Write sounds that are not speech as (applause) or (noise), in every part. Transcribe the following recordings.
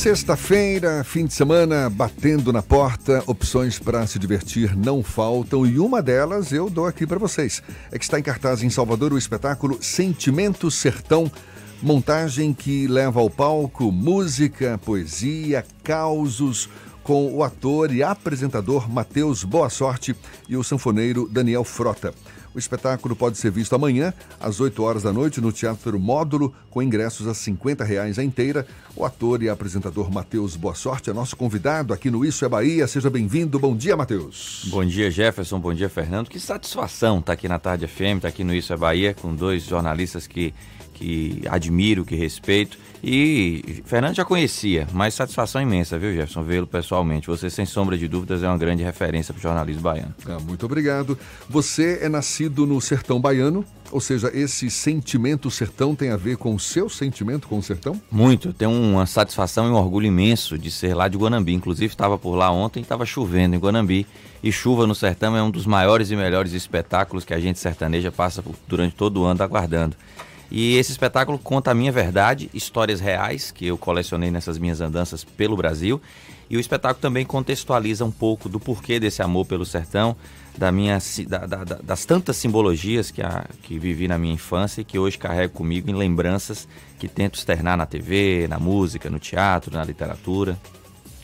Sexta-feira, fim de semana, batendo na porta, opções para se divertir não faltam e uma delas eu dou aqui para vocês. É que está em cartaz em Salvador o espetáculo Sentimento Sertão, montagem que leva ao palco música, poesia, causos, com o ator e apresentador Matheus Boa Sorte e o sanfoneiro Daniel Frota. O espetáculo pode ser visto amanhã, às 8 horas da noite, no Teatro Módulo, com ingressos a 50 reais a inteira. O ator e apresentador Matheus Boa Sorte é nosso convidado aqui no Isso é Bahia. Seja bem-vindo. Bom dia, Matheus. Bom dia, Jefferson. Bom dia, Fernando. Que satisfação estar tá aqui na Tarde FM, estar tá aqui no Isso é Bahia, com dois jornalistas que, que admiro, que respeito e Fernando já conhecia, mas satisfação imensa, viu, Jefferson, vê-lo pessoalmente. Você, sem sombra de dúvidas, é uma grande referência para o jornalismo baiano. Ah, muito obrigado. Você é nascido no sertão baiano, ou seja, esse sentimento sertão tem a ver com o seu sentimento com o sertão? Muito. Tenho uma satisfação e um orgulho imenso de ser lá de Guanambi. Inclusive, estava por lá ontem, estava chovendo em Guanambi. E chuva no sertão é um dos maiores e melhores espetáculos que a gente sertaneja passa durante todo o ano aguardando. E esse espetáculo conta a minha verdade, histórias reais que eu colecionei nessas minhas andanças pelo Brasil. E o espetáculo também contextualiza um pouco do porquê desse amor pelo sertão, da minha, da, da, das tantas simbologias que, a, que vivi na minha infância e que hoje carrego comigo em lembranças que tento externar na TV, na música, no teatro, na literatura.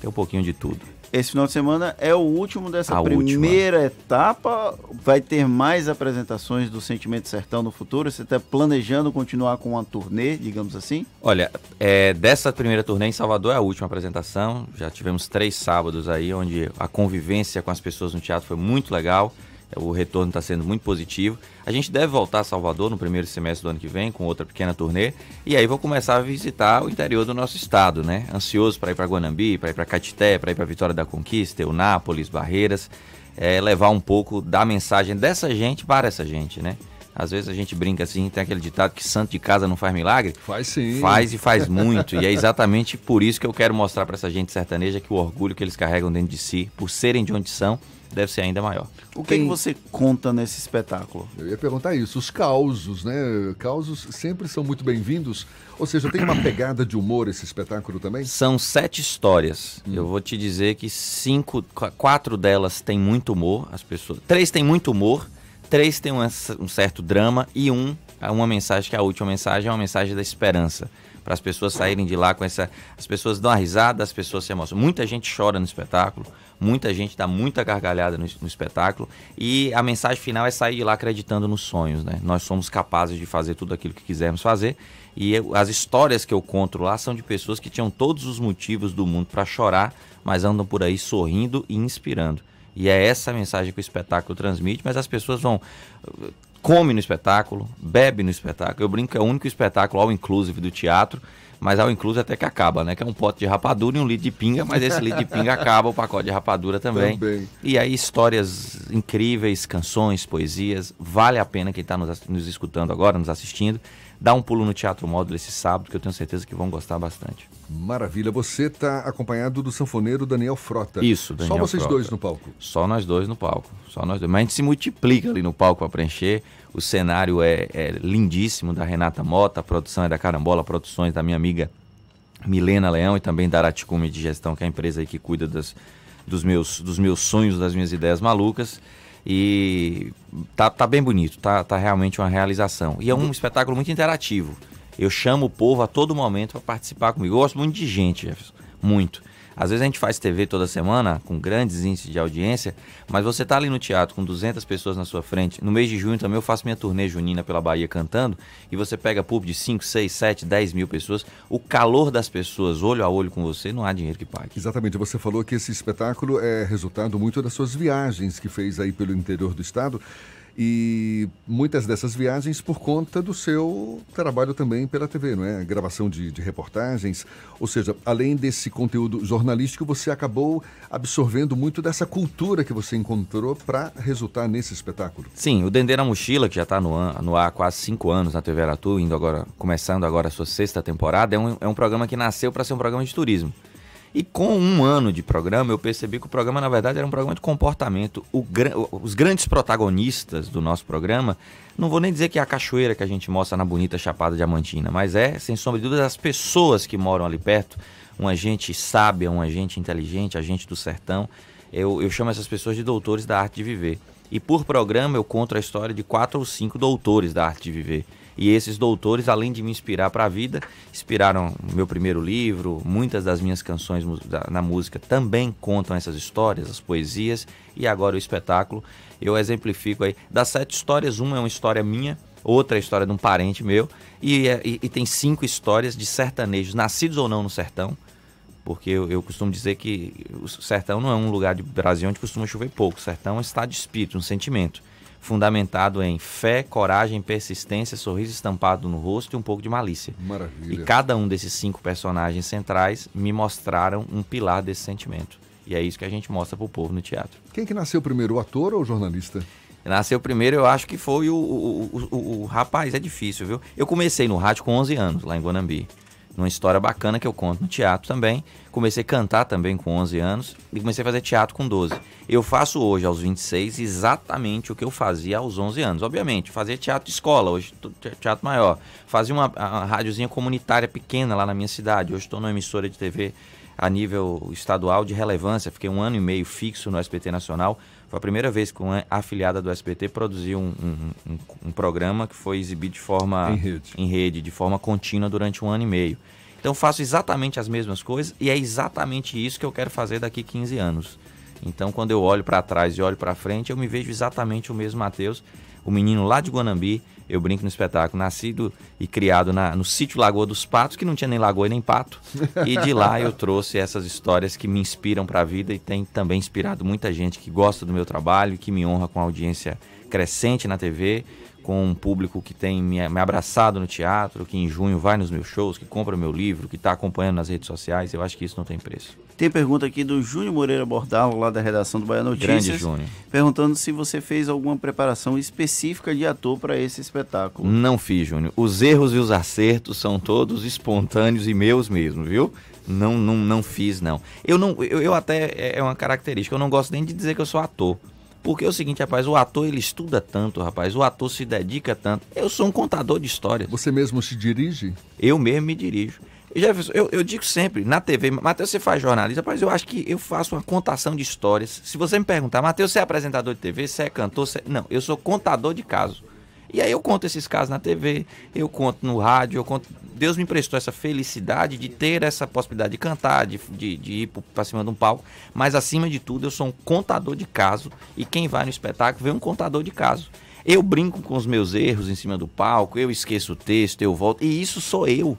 Tem um pouquinho de tudo. Esse final de semana é o último dessa a primeira última. etapa. Vai ter mais apresentações do Sentimento Sertão no futuro? Você está planejando continuar com uma turnê, digamos assim? Olha, é, dessa primeira turnê em Salvador é a última apresentação. Já tivemos três sábados aí, onde a convivência com as pessoas no teatro foi muito legal. O retorno está sendo muito positivo. A gente deve voltar a Salvador no primeiro semestre do ano que vem, com outra pequena turnê. E aí vou começar a visitar o interior do nosso estado, né? Ansioso para ir para Guanambi, para ir para Catité, para ir para Vitória da Conquista, Eunápolis, Barreiras. É, levar um pouco da mensagem dessa gente para essa gente, né? Às vezes a gente brinca assim, tem aquele ditado que santo de casa não faz milagre. Faz sim. Faz e faz muito. e é exatamente por isso que eu quero mostrar para essa gente sertaneja que o orgulho que eles carregam dentro de si, por serem de onde são, deve ser ainda maior. O que, Tem... que você conta nesse espetáculo? Eu ia perguntar isso. Os causos, né? Causos sempre são muito bem-vindos. Ou seja, tem uma (coughs) pegada de humor esse espetáculo também? São sete histórias. Hum. Eu vou te dizer que cinco, quatro delas têm muito humor. As pessoas, três têm muito humor, três têm um, um certo drama e um uma mensagem que é a última mensagem é uma mensagem da esperança para as pessoas saírem de lá com essa. As pessoas dão uma risada, as pessoas se emocionam. Muita gente chora no espetáculo. Muita gente dá muita gargalhada no, no, espetáculo e a mensagem final é sair de lá acreditando nos sonhos, né? Nós somos capazes de fazer tudo aquilo que quisermos fazer e eu, as histórias que eu conto lá são de pessoas que tinham todos os motivos do mundo para chorar, mas andam por aí sorrindo e inspirando. E é essa a mensagem que o espetáculo transmite, mas as pessoas vão come no espetáculo, bebe no espetáculo. Eu brinco que é o único espetáculo all inclusive do teatro mas ao incluso até que acaba, né? Que é um pote de rapadura e um litro de pinga, mas esse litro de pinga acaba, o pacote de rapadura também. também. E aí histórias incríveis, canções, poesias, vale a pena quem está nos, nos escutando agora, nos assistindo, dá um pulo no Teatro Módulo esse sábado, que eu tenho certeza que vão gostar bastante. Maravilha. Você está acompanhado do sanfoneiro Daniel Frota. Isso, Daniel Só vocês Frota. dois no palco? Só nós dois no palco. Só nós dois. Mas a gente se multiplica ali no palco para preencher. O cenário é, é, lindíssimo da Renata Mota, a produção é da Carambola Produções, da minha amiga Milena Leão e também da Araticume de Gestão, que é a empresa aí que cuida das, dos, meus, dos meus sonhos, das minhas ideias malucas. E tá, tá bem bonito, tá, tá realmente uma realização. E é um espetáculo muito interativo. Eu chamo o povo a todo momento para participar comigo. Eu gosto muito de gente, Jefferson. Muito. Às vezes a gente faz TV toda semana, com grandes índices de audiência, mas você tá ali no teatro com 200 pessoas na sua frente. No mês de junho também eu faço minha turnê junina pela Bahia cantando, e você pega público de 5, 6, 7, 10 mil pessoas. O calor das pessoas, olho a olho com você, não há dinheiro que pague. Exatamente. Você falou que esse espetáculo é resultado muito das suas viagens que fez aí pelo interior do estado e muitas dessas viagens por conta do seu trabalho também pela TV, não é? Gravação de, de, reportagens, ou seja, além desse conteúdo jornalístico, você acabou absorvendo muito dessa cultura que você encontrou para resultar nesse espetáculo. Sim, o Dendê na Mochila, que já está no, no ar há quase cinco anos na TV Aratu, indo agora, começando agora a sua sexta temporada, é um, é um programa que nasceu para ser um programa de turismo. E com um ano de programa, eu percebi que o programa, na verdade, era um programa de comportamento. Os grandes protagonistas do nosso programa, não vou nem dizer que é a cachoeira que a gente mostra na bonita Chapada Diamantina, mas é, sem sombra de dúvida, as pessoas que moram ali perto, uma gente sábia, uma gente inteligente, a gente do sertão. Eu, eu chamo essas pessoas de doutores da arte de viver. E por programa eu conto a história de quatro ou cinco doutores da arte de viver. E esses doutores, além de me inspirar para a vida, inspiraram meu primeiro livro, muitas das minhas canções na música também contam essas histórias, as poesias e agora o espetáculo. Eu exemplifico aí, das sete histórias, uma é uma história minha, outra é a história de um parente meu, e, é, e, e tem cinco histórias de sertanejos, nascidos ou não no sertão, porque eu, eu, costumo dizer que o sertão não é um lugar de Brasil onde costuma chover pouco. O sertão é um estado de espírito, um sentimento fundamentado em fé, coragem, persistência, sorriso estampado no rosto e um pouco de malícia. Maravilha. E cada um desses cinco personagens centrais me mostraram um pilar desse sentimento. E é isso que a gente mostra pro povo no teatro. Quem que nasceu primeiro, o ator ou o jornalista? Nasceu primeiro, eu acho que foi o, o, o, o, rapaz, é difícil, viu? Eu comecei no rádio com 11 anos, lá em Guanambi numa história bacana que eu conto no teatro também. Comecei a cantar também com 11 anos e comecei a fazer teatro com 12. Eu faço hoje, aos 26, exatamente o que eu fazia aos 11 anos. Obviamente, fazia teatro de escola, hoje teatro maior. Fazia uma, uma rádiozinha comunitária pequena lá na minha cidade. Hoje estou numa emissora de TV a nível estadual de relevância. Fiquei um ano e meio fixo no SBT Nacional. Foi a primeira vez que uma afiliada do SBT produziu um, um, um, um programa que foi exibido de forma em rede. em rede, de forma contínua durante um ano e meio. Então faço exatamente as mesmas coisas e é exatamente isso que eu quero fazer daqui 15 anos. Então quando eu olho para trás e olho para frente, eu me vejo exatamente o mesmo Matheus o menino lá de Guanambi, eu brinco no espetáculo, nascido e criado na, no sítio Lagoa dos Patos, que não tinha nem lagoa nem pato. E de lá eu trouxe essas histórias que me inspiram para a vida e tem também inspirado muita gente que gosta do meu trabalho, que me honra com a audiência crescente na TV, com um público que tem me, abraçado no teatro, que em junho vai nos meus shows, que compra meu livro, que está acompanhando nas redes sociais. Eu acho que isso não tem preço. Tem pergunta aqui do Júnior Moreira Bordalo, lá da redação do Bahia Notícias. Grande Júnior. Perguntando se você fez alguma preparação específica de ator para esse espetáculo. Não fiz, Júnior. Os erros e os acertos são todos espontâneos e meus mesmo, viu? Não, não, não fiz, não. Eu não, eu, eu até é uma característica. Eu não gosto nem de dizer que eu sou ator. Porque é o seguinte, rapaz, o ator ele estuda tanto, rapaz, o ator se dedica tanto. Eu sou um contador de histórias. Você mesmo se dirige? Eu mesmo me dirijo. Jefferson, eu, eu digo sempre, na TV, Matheus, você faz jornalista, mas eu acho que eu faço uma contação de histórias. Se você me perguntar, Matheus, você é apresentador de TV, você é cantor, você... não, eu sou contador de casos. E aí eu conto esses casos na TV, eu conto no rádio, eu conto. Deus me emprestou essa felicidade de ter essa possibilidade de cantar, de, de, de ir para cima de um palco. Mas acima de tudo, eu sou um contador de caso. E quem vai no espetáculo vê um contador de caso. Eu brinco com os meus erros em cima do palco, eu esqueço o texto, eu volto. E isso sou eu.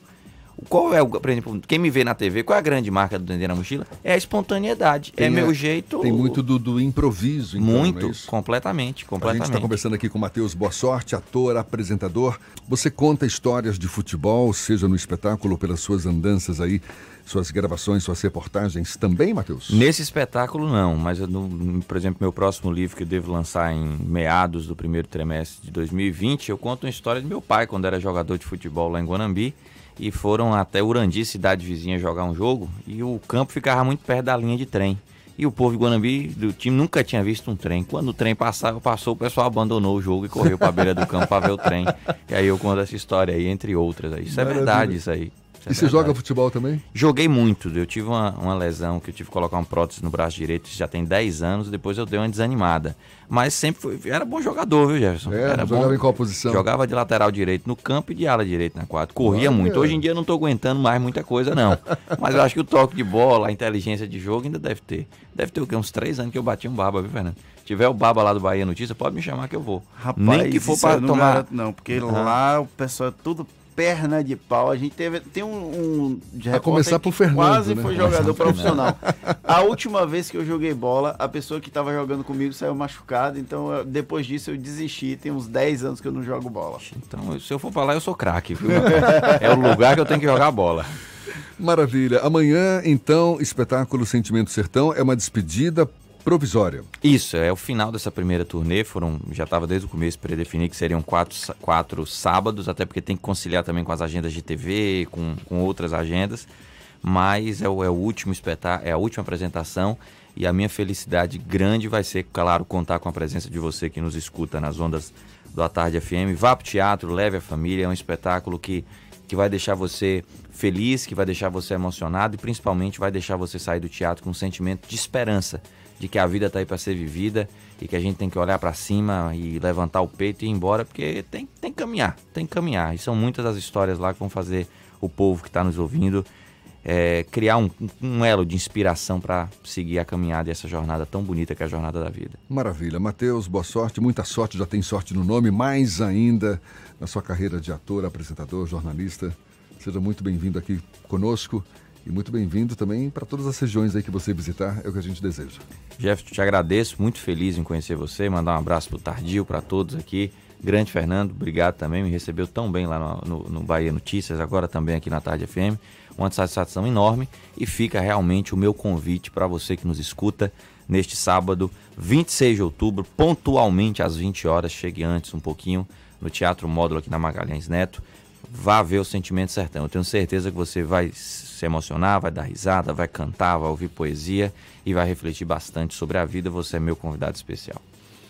Qual é o, por exemplo, quem me vê na TV, qual é a grande marca do Dendê na Mochila? É a espontaneidade. É tem, é meu jeito. Tem muito do, do improviso, então, Muito, é completamente, completamente. A gente está conversando aqui com o Matheus Boa Sorte, ator, apresentador. Você conta histórias de futebol, seja no espetáculo, pelas suas andanças aí, suas gravações, suas reportagens também, Matheus? Nesse espetáculo não, mas eu, no, por exemplo, meu próximo livro que eu devo lançar em meados do primeiro trimestre de 2020, eu conto uma história de meu pai quando era jogador de futebol lá em Guanambi e foram até Urandi, cidade vizinha, jogar um jogo e o campo ficava muito perto da linha de trem. E o povo de Guanambi, do time, nunca tinha visto um trem. Quando o trem passava, passou, o pessoal abandonou o jogo e correu para a beira do campo para ver o trem. E aí eu conto essa história aí, entre outras. Aí. Isso é verdade, isso aí. É e você joga futebol também? Joguei muito. Eu tive uma, uma lesão que eu tive que colocar um prótese no braço direito, já tem 10 anos, depois eu dei uma desanimada. Mas sempre fui, era bom jogador, viu, Jefferson? É, era jogava bom. em qual posição? Jogava de lateral direito no campo e de ala direito na quadra. Corria Olha. muito. Hoje em dia eu não tô aguentando mais muita coisa, não. (laughs) Mas eu acho que o toque de bola, a inteligência de jogo ainda deve ter. Deve ter o quê? Uns três anos que eu bati um baba, viu, Fernando? Se tiver o baba lá do Bahia Notícia, pode me chamar que eu vou. Rapaz, Nem que for para tomar. Garanto, não, porque uhum. lá o pessoal é tudo perna de pau. A gente teve tem um, um de a começar por Fernando, quase né? foi jogador profissional. A última vez que eu joguei bola, a pessoa que estava jogando comigo saiu machucada, então eu, depois disso eu desisti. Tem uns 10 anos que eu não jogo bola. Então, se eu for falar, eu sou craque, viu? (laughs) é o lugar que eu tenho que jogar bola. Maravilha. Amanhã, então, espetáculo Sentimento Sertão é uma despedida provisória. Isso, é o final dessa primeira turnê. Foram, já estava desde o começo predefinido que seriam quatro, quatro sábados, até porque tem que conciliar também com as agendas de TV, com, com outras agendas. Mas é o, é o último espetáculo, é a última apresentação. E a minha felicidade grande vai ser, claro, contar com a presença de você que nos escuta nas ondas do A Tarde FM. Vá para o teatro, leve a família. É um espetáculo que que vai deixar você feliz, que vai deixar você emocionado e principalmente vai deixar você sair do teatro com um sentimento de esperança, de que a vida está aí para ser vivida e que a gente tem que olhar para cima e levantar o peito e ir embora, porque tem, tem que caminhar, tem que caminhar. E são muitas as histórias lá que vão fazer o povo que está nos ouvindo é, criar um, um, elo de inspiração para seguir a caminhada e essa jornada tão bonita que é a jornada da vida. Maravilha. Matheus, boa sorte, muita sorte, já tem sorte no nome, mais ainda na sua carreira de ator, apresentador, jornalista. Seja muito bem-vindo aqui conosco e muito bem-vindo também para todas as regiões aí que você visitar, é o que a gente deseja. Jeff, te agradeço, muito feliz em conhecer você, mandar um abraço para o Tardio, para todos aqui. Grande Fernando, obrigado também, me recebeu tão bem lá no, no, no Bahia Notícias, agora também aqui na Tarde FM uma satisfação enorme e fica realmente o meu convite para você que nos escuta neste sábado, 26 de outubro, pontualmente às 20 horas, chegue antes um pouquinho no Teatro Módulo aqui na Magalhães Neto. Vá ver o Sentimento Sertão. Eu tenho certeza que você vai se emocionar, vai dar risada, vai cantar, vai ouvir poesia e vai refletir bastante sobre a vida. Você é meu convidado especial.